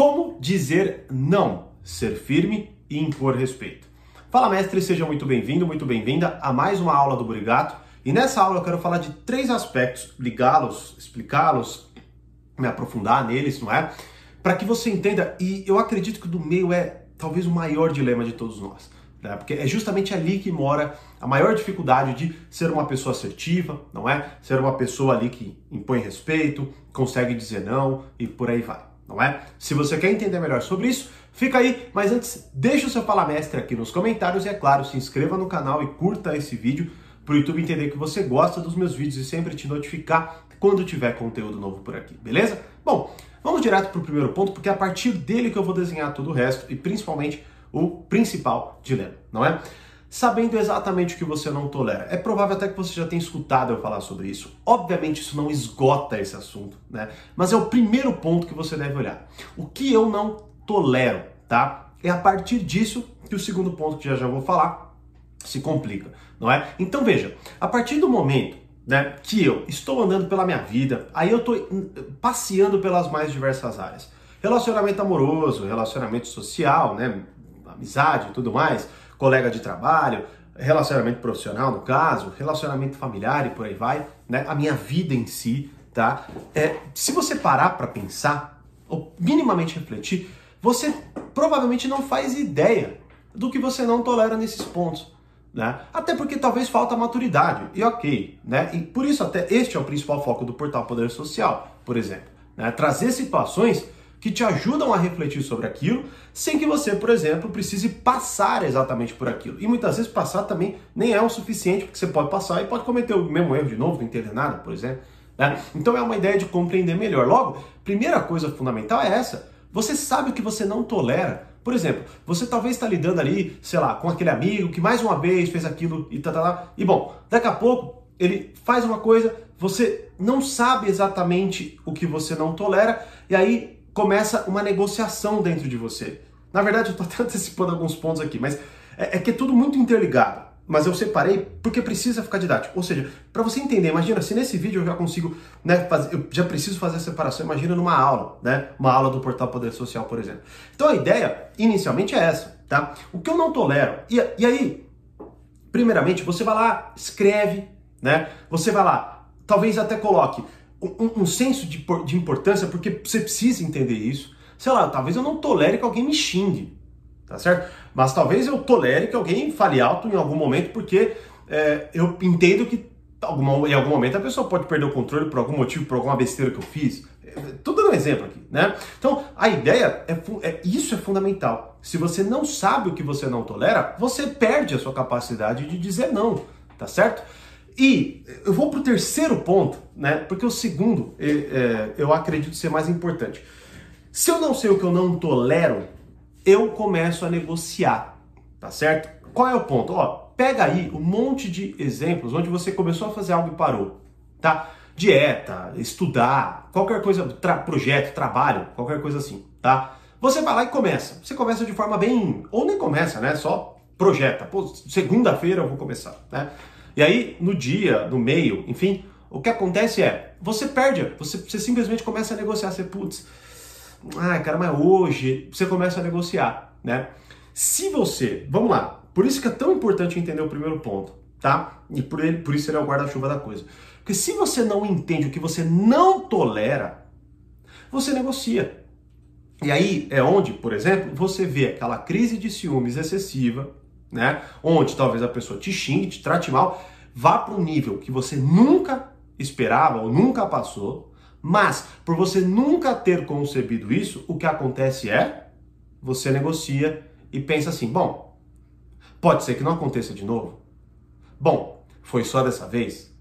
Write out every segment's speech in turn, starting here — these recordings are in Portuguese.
Como dizer não, ser firme e impor respeito. Fala mestre, seja muito bem-vindo, muito bem-vinda a mais uma aula do Burigato. E nessa aula eu quero falar de três aspectos, ligá-los, explicá-los, me aprofundar neles, não é? Para que você entenda, e eu acredito que o do meio é talvez o maior dilema de todos nós. Né? Porque é justamente ali que mora a maior dificuldade de ser uma pessoa assertiva, não é? Ser uma pessoa ali que impõe respeito, consegue dizer não e por aí vai não é? Se você quer entender melhor sobre isso, fica aí, mas antes, deixa o seu palamestre aqui nos comentários e, é claro, se inscreva no canal e curta esse vídeo para o YouTube entender que você gosta dos meus vídeos e sempre te notificar quando tiver conteúdo novo por aqui, beleza? Bom, vamos direto para o primeiro ponto, porque é a partir dele que eu vou desenhar todo o resto e principalmente o principal dilema, não é? Sabendo exatamente o que você não tolera. É provável até que você já tenha escutado eu falar sobre isso. Obviamente isso não esgota esse assunto, né? Mas é o primeiro ponto que você deve olhar. O que eu não tolero, tá? É a partir disso que o segundo ponto que já já vou falar se complica, não é? Então veja, a partir do momento né, que eu estou andando pela minha vida, aí eu estou passeando pelas mais diversas áreas. Relacionamento amoroso, relacionamento social, né, amizade e tudo mais, colega de trabalho, relacionamento profissional, no caso, relacionamento familiar e por aí vai, né? A minha vida em si, tá? É, se você parar para pensar, ou minimamente refletir, você provavelmente não faz ideia do que você não tolera nesses pontos. Né? Até porque talvez falta maturidade, e ok, né? E por isso até este é o principal foco do portal Poder Social, por exemplo. Né? Trazer situações que te ajudam a refletir sobre aquilo, sem que você, por exemplo, precise passar exatamente por aquilo. E muitas vezes passar também nem é o suficiente, porque você pode passar e pode cometer o mesmo erro de novo, não entender nada, por exemplo. Né? Então é uma ideia de compreender melhor. Logo, primeira coisa fundamental é essa. Você sabe o que você não tolera. Por exemplo, você talvez está lidando ali, sei lá, com aquele amigo que mais uma vez fez aquilo e tá, tá, tá. E bom, daqui a pouco ele faz uma coisa, você não sabe exatamente o que você não tolera, e aí começa uma negociação dentro de você. Na verdade, eu estou até antecipando alguns pontos aqui, mas é, é, que é tudo muito interligado. Mas eu separei porque precisa ficar didático. Ou seja, para você entender, imagina se nesse vídeo eu já consigo, né, fazer, eu já preciso fazer a separação, imagina numa aula, né? Uma aula do portal Poder Social, por exemplo. Então a ideia, inicialmente, é essa, tá? O que eu não tolero. E, e aí, primeiramente, você vai lá, escreve, né? Você vai lá, talvez até coloque um, um senso de, de importância, porque você precisa entender isso. Sei lá, talvez eu não tolere que alguém me xingue, tá certo? Mas talvez eu tolere que alguém fale alto em algum momento, porque é, eu entendo que alguma, em algum momento a pessoa pode perder o controle por algum motivo, por alguma besteira que eu fiz. Estou dando um exemplo aqui, né? Então, a ideia é, é isso é fundamental. Se você não sabe o que você não tolera, você perde a sua capacidade de dizer não, tá certo? E eu vou para o terceiro ponto, né? Porque o segundo é, eu acredito ser mais importante. Se eu não sei o que eu não tolero, eu começo a negociar, tá certo? Qual é o ponto? Ó, pega aí um monte de exemplos onde você começou a fazer algo e parou, tá? Dieta, estudar, qualquer coisa, tra projeto, trabalho, qualquer coisa assim, tá? Você vai lá e começa. Você começa de forma bem. Ou nem começa, né? Só projeta. Pô, segunda-feira eu vou começar, né? E aí, no dia, no meio, enfim, o que acontece é, você perde, você, você simplesmente começa a negociar, você, putz, ah, cara, mas hoje você começa a negociar, né? Se você, vamos lá, por isso que é tão importante entender o primeiro ponto, tá? E por, ele, por isso ele é o guarda-chuva da coisa. Porque se você não entende o que você não tolera, você negocia. E aí é onde, por exemplo, você vê aquela crise de ciúmes excessiva, né? Onde talvez a pessoa te xingue, te trate mal, vá para um nível que você nunca esperava ou nunca passou, mas por você nunca ter concebido isso, o que acontece é você negocia e pensa assim: bom, pode ser que não aconteça de novo. Bom, foi só dessa vez.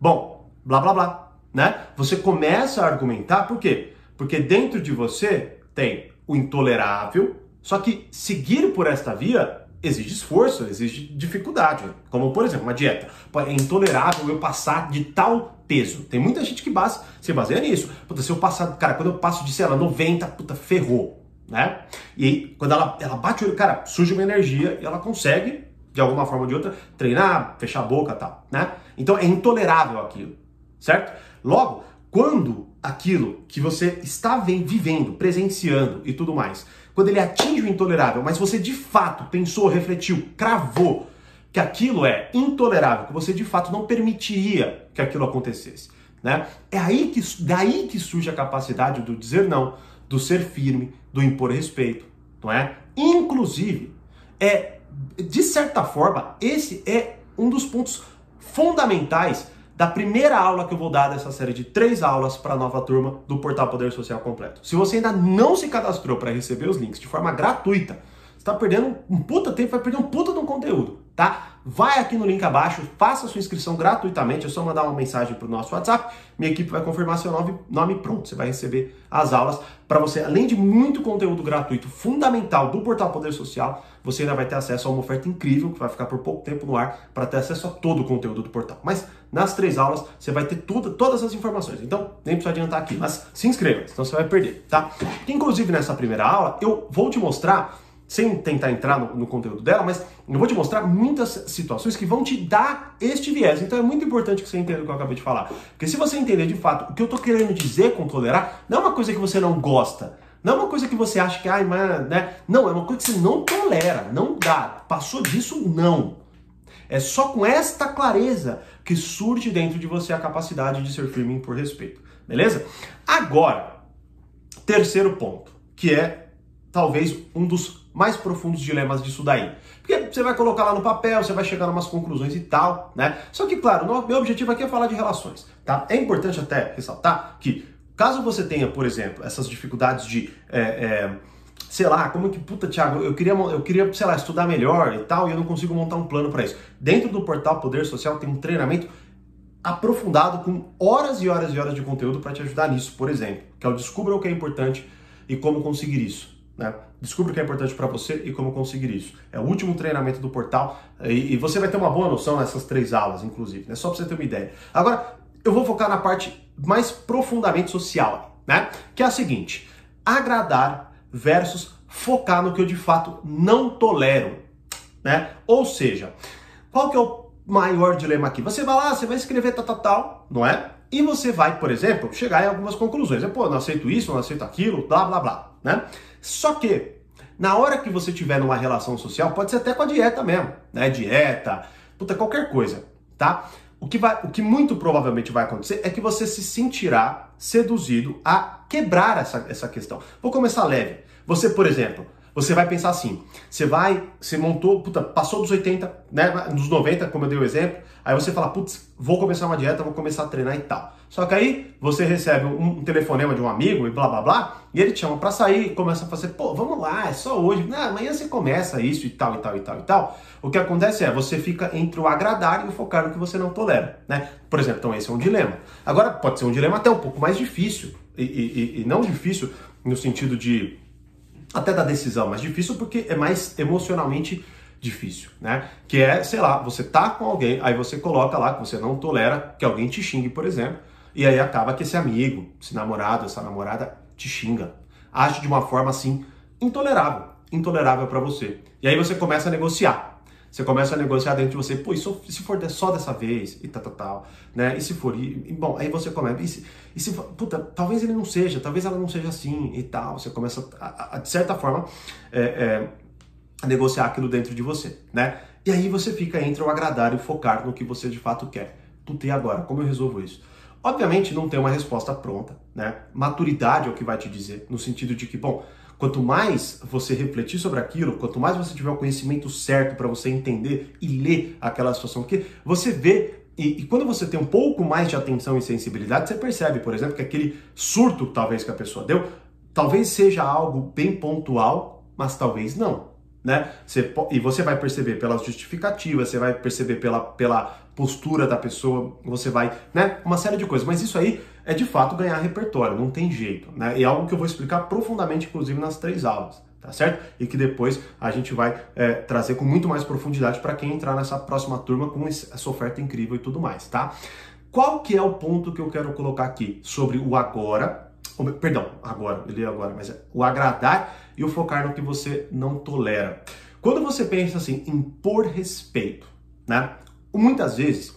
Bom, blá blá blá, né? Você começa a argumentar por quê? Porque dentro de você tem o intolerável, só que seguir por esta via exige esforço, exige dificuldade. Como, por exemplo, uma dieta. É intolerável eu passar de tal peso. Tem muita gente que base, se baseia nisso. Puta, se eu passar, cara, quando eu passo de, sei lá, 90, puta, ferrou. Né? E quando ela, ela bate o olho, cara, surge uma energia e ela consegue, de alguma forma ou de outra, treinar, fechar a boca e tal, né? Então é intolerável aquilo, certo? Logo, quando aquilo que você está vivendo, presenciando e tudo mais, quando ele atinge o intolerável, mas você de fato pensou, refletiu, cravou que aquilo é intolerável, que você de fato não permitiria que aquilo acontecesse, né? É aí que daí que surge a capacidade do dizer não, do ser firme, do impor respeito, não é? Inclusive, é de certa forma, esse é um dos pontos fundamentais da primeira aula que eu vou dar dessa série de três aulas para a nova turma do Portal Poder Social Completo. Se você ainda não se cadastrou para receber os links de forma gratuita, você está perdendo um puta tempo, vai perder um puta de um conteúdo, tá? Vai aqui no link abaixo, faça sua inscrição gratuitamente, é só mandar uma mensagem para o nosso WhatsApp, minha equipe vai confirmar seu nome, nome pronto, você vai receber as aulas para você, além de muito conteúdo gratuito fundamental do Portal Poder Social, você ainda vai ter acesso a uma oferta incrível que vai ficar por pouco tempo no ar para ter acesso a todo o conteúdo do portal. Mas nas três aulas você vai ter tudo, todas as informações. Então nem precisa adiantar aqui, mas se inscreva, senão você vai perder, tá? Inclusive nessa primeira aula eu vou te mostrar sem tentar entrar no, no, conteúdo dela, mas eu vou te mostrar muitas situações que vão te dar este viés. Então é muito importante que você entenda o que eu acabei de falar. Porque se você entender de fato o que eu estou querendo dizer com tolerar, não é uma coisa que você não gosta. Não é uma coisa que você acha que, ai, mas, né? Não, é uma coisa que você não tolera, não dá. Passou disso, não. É só com esta clareza que surge dentro de você a capacidade de ser firme por respeito. Beleza? Agora, terceiro ponto, que é talvez um dos mais profundos dilemas disso daí. Porque você vai colocar lá no papel, você vai chegar a umas conclusões e tal, né? Só que, claro, meu objetivo aqui é falar de relações, tá? É importante até ressaltar que Caso você tenha, por exemplo, essas dificuldades de, é, é, sei lá, como que, puta, Thiago, eu queria, eu queria, sei lá, estudar melhor e tal, e eu não consigo montar um plano para isso. Dentro do portal Poder Social tem um treinamento aprofundado com horas e horas e horas de conteúdo para te ajudar nisso, por exemplo, que é o Descubra o que é importante e como conseguir isso. Né? Descubra o que é importante para você e como conseguir isso. É o último treinamento do portal e, e, você vai ter uma boa noção nessas três aulas, inclusive, né? só para você ter uma ideia. Agora, eu vou focar na parte mais profundamente social, né? Que é a seguinte: agradar versus focar no que eu de fato não tolero, né? Ou seja, qual que é o maior dilema aqui? Você vai lá, você vai escrever tal, tal, tal, não é? E você vai, por exemplo, chegar em algumas conclusões. Pô, não aceito isso, não aceito aquilo, blá, blá, blá, né? Só que, na hora que você tiver numa relação social, pode ser até com a dieta mesmo, né? Dieta, puta, qualquer coisa, tá? O que, vai, o que muito provavelmente vai acontecer é que você se sentirá seduzido a quebrar essa, essa questão. Vou começar leve. Você, por exemplo, você vai pensar assim: você vai, você montou, puta, passou dos 80, né, dos 90, como eu dei o exemplo, aí você fala, putz, vou começar uma dieta, vou começar a treinar e tal. Só que aí você recebe um, telefonema de um amigo e blá blá blá, e ele te chama para sair, e começa a fazer, pô, vamos lá, é só hoje, não, amanhã você começa isso e tal e tal e tal e tal. O que acontece é, você fica entre o agradar e o focar no que você não tolera, né? Por exemplo, então esse é um dilema. Agora, pode ser um dilema até um pouco mais difícil, e, e, e não difícil no sentido de até da decisão, mas difícil porque é mais emocionalmente difícil, né? Que é, sei lá, você tá com alguém, aí você coloca lá que você não tolera que alguém te xingue, por exemplo, e aí acaba que esse amigo, esse namorado, essa namorada te xinga, age de uma forma assim intolerável, intolerável para você. E aí você começa a negociar. Você começa a negociar dentro de você, pô, e se for só dessa vez, e tal, tal, tal, né? E se for, e, bom, aí você começa, e se, e se puta, talvez ele não seja, talvez ela não seja assim, e tal. Você começa, a, a, de certa forma, é, é, a negociar aquilo dentro de você, né? E aí você fica entre o agradar e focar no que você de fato quer. Puta, e agora? Como eu resolvo isso? Obviamente não tem uma resposta pronta, né? Maturidade é o que vai te dizer, no sentido de que, bom, Quanto mais você refletir sobre aquilo, quanto mais você tiver o conhecimento certo para você entender e ler aquela situação, porque você vê e, e, quando você tem um pouco mais de atenção e sensibilidade, você percebe, por exemplo, que aquele surto talvez que a pessoa deu, talvez seja algo bem pontual, mas talvez não né? Você, e você vai perceber pelas justificativas, você vai perceber pela, pela postura da pessoa, você vai, né? Uma série de coisas. Mas isso aí é de fato ganhar repertório, não tem jeito, né? E é algo que eu vou explicar profundamente, inclusive, nas três aulas, tá certo? E que depois a gente vai é, trazer com muito mais profundidade para quem entrar nessa próxima turma com essa oferta incrível e tudo mais, tá? Qual que é o ponto que eu quero colocar aqui sobre o agora, perdão, agora, ele é agora, mas é o agradar e o focar no que você não tolera. Quando você pensa assim em por respeito, né? Muitas vezes,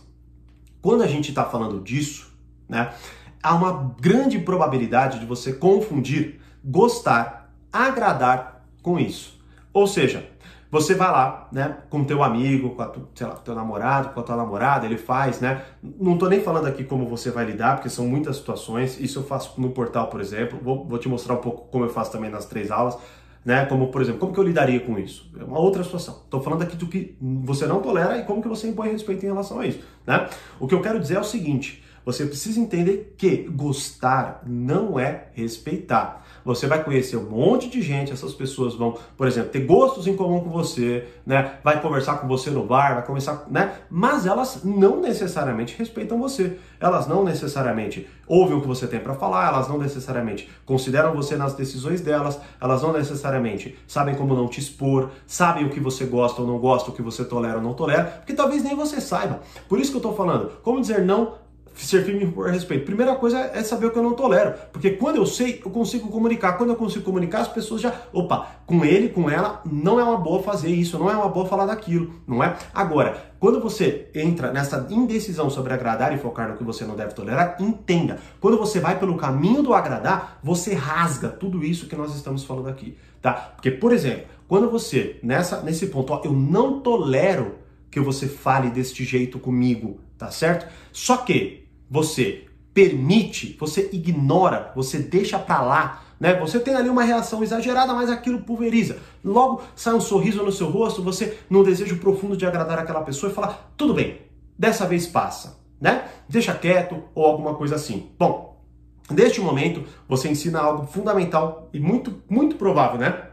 quando a gente está falando disso, né? Há uma grande probabilidade de você confundir gostar, agradar com isso. Ou seja, você vai lá, né, com teu amigo, com a tu, sei lá, teu namorado, com a tua namorada, ele faz, né? Não tô nem falando aqui como você vai lidar, porque são muitas situações. Isso eu faço no portal, por exemplo. Vou, vou te mostrar um pouco como eu faço também nas três aulas, né? Como, por exemplo, como que eu lidaria com isso? É uma outra situação. Tô falando aqui do que você não tolera e como que você impõe respeito em relação a isso, né? O que eu quero dizer é o seguinte, você precisa entender que gostar não é respeitar. Você vai conhecer um monte de gente, essas pessoas vão, por exemplo, ter gostos em comum com você, né? Vai conversar com você no bar, vai conversar, né? Mas elas não necessariamente respeitam você. Elas não necessariamente ouvem o que você tem para falar, elas não necessariamente consideram você nas decisões delas, elas não necessariamente sabem como não te expor, sabem o que você gosta ou não gosta, o que você tolera ou não tolera, porque talvez nem você saiba. Por isso que eu tô falando, como dizer não ser firme por respeito. Primeira coisa é saber o que eu não tolero, porque quando eu sei, eu consigo comunicar. Quando eu consigo comunicar, as pessoas já, opa, com ele, com ela, não é uma boa fazer isso, não é uma boa falar daquilo, não é? Agora, quando você entra nessa indecisão sobre agradar e focar no que você não deve tolerar, entenda. Quando você vai pelo caminho do agradar, você rasga tudo isso que nós estamos falando aqui, tá? Porque, por exemplo, quando você nessa nesse ponto, ó, eu não tolero que você fale deste jeito comigo, tá certo? Só que você permite, você ignora, você deixa para lá, né? Você tem ali uma reação exagerada, mas aquilo pulveriza. Logo sai um sorriso no seu rosto, você num desejo profundo de agradar aquela pessoa e falar: "Tudo bem, dessa vez passa", né? Deixa quieto ou alguma coisa assim. Bom, neste momento você ensina algo fundamental e muito muito provável, né?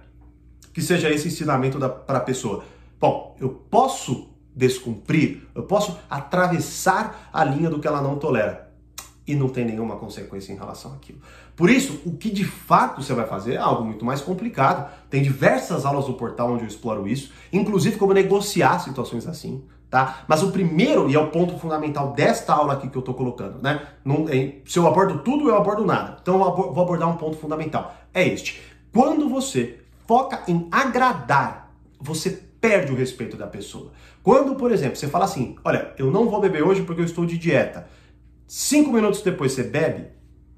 Que seja esse ensinamento para a pessoa. Bom, eu posso descumprir, eu posso atravessar a linha do que ela não tolera e não tem nenhuma consequência em relação àquilo. Por isso, o que de fato você vai fazer é algo muito mais complicado. Tem diversas aulas no portal onde eu exploro isso, inclusive como negociar situações assim, tá? Mas o primeiro, e é o ponto fundamental desta aula aqui que eu tô colocando, né? Não, é, se eu abordo tudo, eu abordo nada. Então eu vou abordar um ponto fundamental. É este. Quando você foca em agradar, você perde o respeito da pessoa. Quando, por exemplo, você fala assim: olha, eu não vou beber hoje porque eu estou de dieta. Cinco minutos depois você bebe,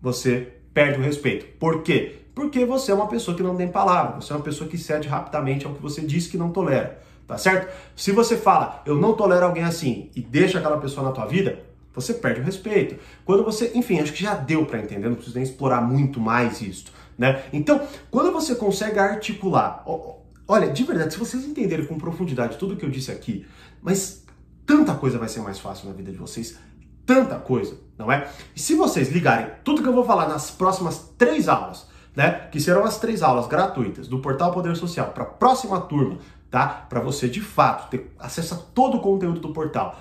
você perde o respeito. Por quê? Porque você é uma pessoa que não tem palavra, você é uma pessoa que cede rapidamente ao que você disse que não tolera, tá certo? Se você fala, eu não tolero alguém assim, e deixa aquela pessoa na tua vida, você perde o respeito. Quando você, enfim, acho que já deu para entender, não preciso nem explorar muito mais isso, né? Então, quando você consegue articular, Olha, de verdade, se vocês entenderem com profundidade tudo que eu disse aqui, mas tanta coisa vai ser mais fácil na vida de vocês, tanta coisa, não é? E se vocês ligarem tudo que eu vou falar nas próximas três aulas, né, que serão as três aulas gratuitas do Portal Poder Social para a próxima turma, tá? Para você de fato ter acesso a todo o conteúdo do portal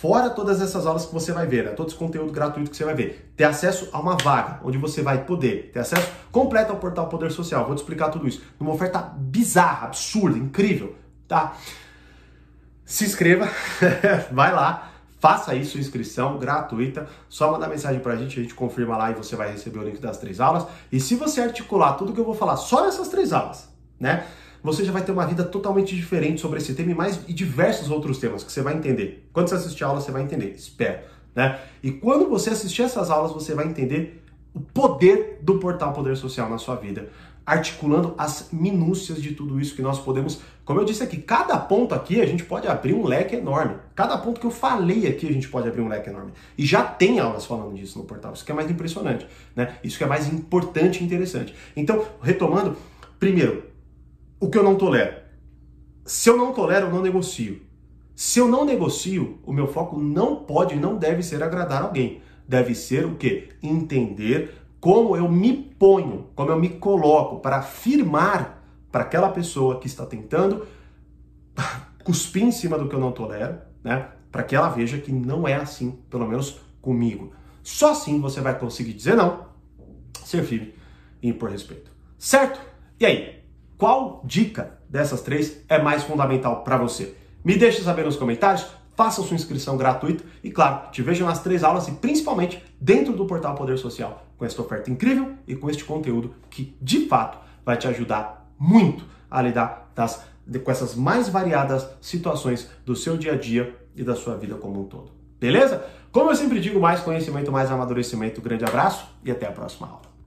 fora todas essas aulas que você vai ver, né? todo esse conteúdo gratuito que você vai ver, ter acesso a uma vaga, onde você vai poder ter acesso completo ao portal Poder Social. Vou te explicar tudo isso. Numa oferta bizarra, absurda, incrível, tá? Se inscreva, vai lá, faça isso, inscrição gratuita. Só mandar mensagem pra gente, a gente confirma lá e você vai receber o link das três aulas. E se você articular tudo que eu vou falar só nessas três aulas, né? Você já vai ter uma vida totalmente diferente sobre esse tema e mais e diversos outros temas que você vai entender. Quando você assistir a aula, você vai entender, espero. Né? E quando você assistir essas aulas, você vai entender o poder do portal Poder Social na sua vida, articulando as minúcias de tudo isso que nós podemos. Como eu disse aqui, cada ponto aqui a gente pode abrir um leque enorme. Cada ponto que eu falei aqui a gente pode abrir um leque enorme. E já tem aulas falando disso no portal. Isso que é mais impressionante, né? Isso que é mais importante e interessante. Então, retomando, primeiro, o que eu não tolero. Se eu não tolero, eu não negocio. Se eu não negocio, o meu foco não pode e não deve ser agradar alguém. Deve ser o quê? Entender como eu me ponho, como eu me coloco para afirmar para aquela pessoa que está tentando cuspir em cima do que eu não tolero, né? Para que ela veja que não é assim, pelo menos comigo. Só assim você vai conseguir dizer não, ser firme e impor respeito. Certo? E aí? Qual dica dessas três é mais fundamental para você? Me deixe saber nos comentários, faça sua inscrição gratuita e, claro, te vejo nas três aulas e principalmente dentro do portal Poder Social com esta oferta incrível e com este conteúdo que de fato vai te ajudar muito a lidar das, com essas mais variadas situações do seu dia a dia e da sua vida como um todo. Beleza? Como eu sempre digo, mais conhecimento, mais amadurecimento. Grande abraço e até a próxima aula.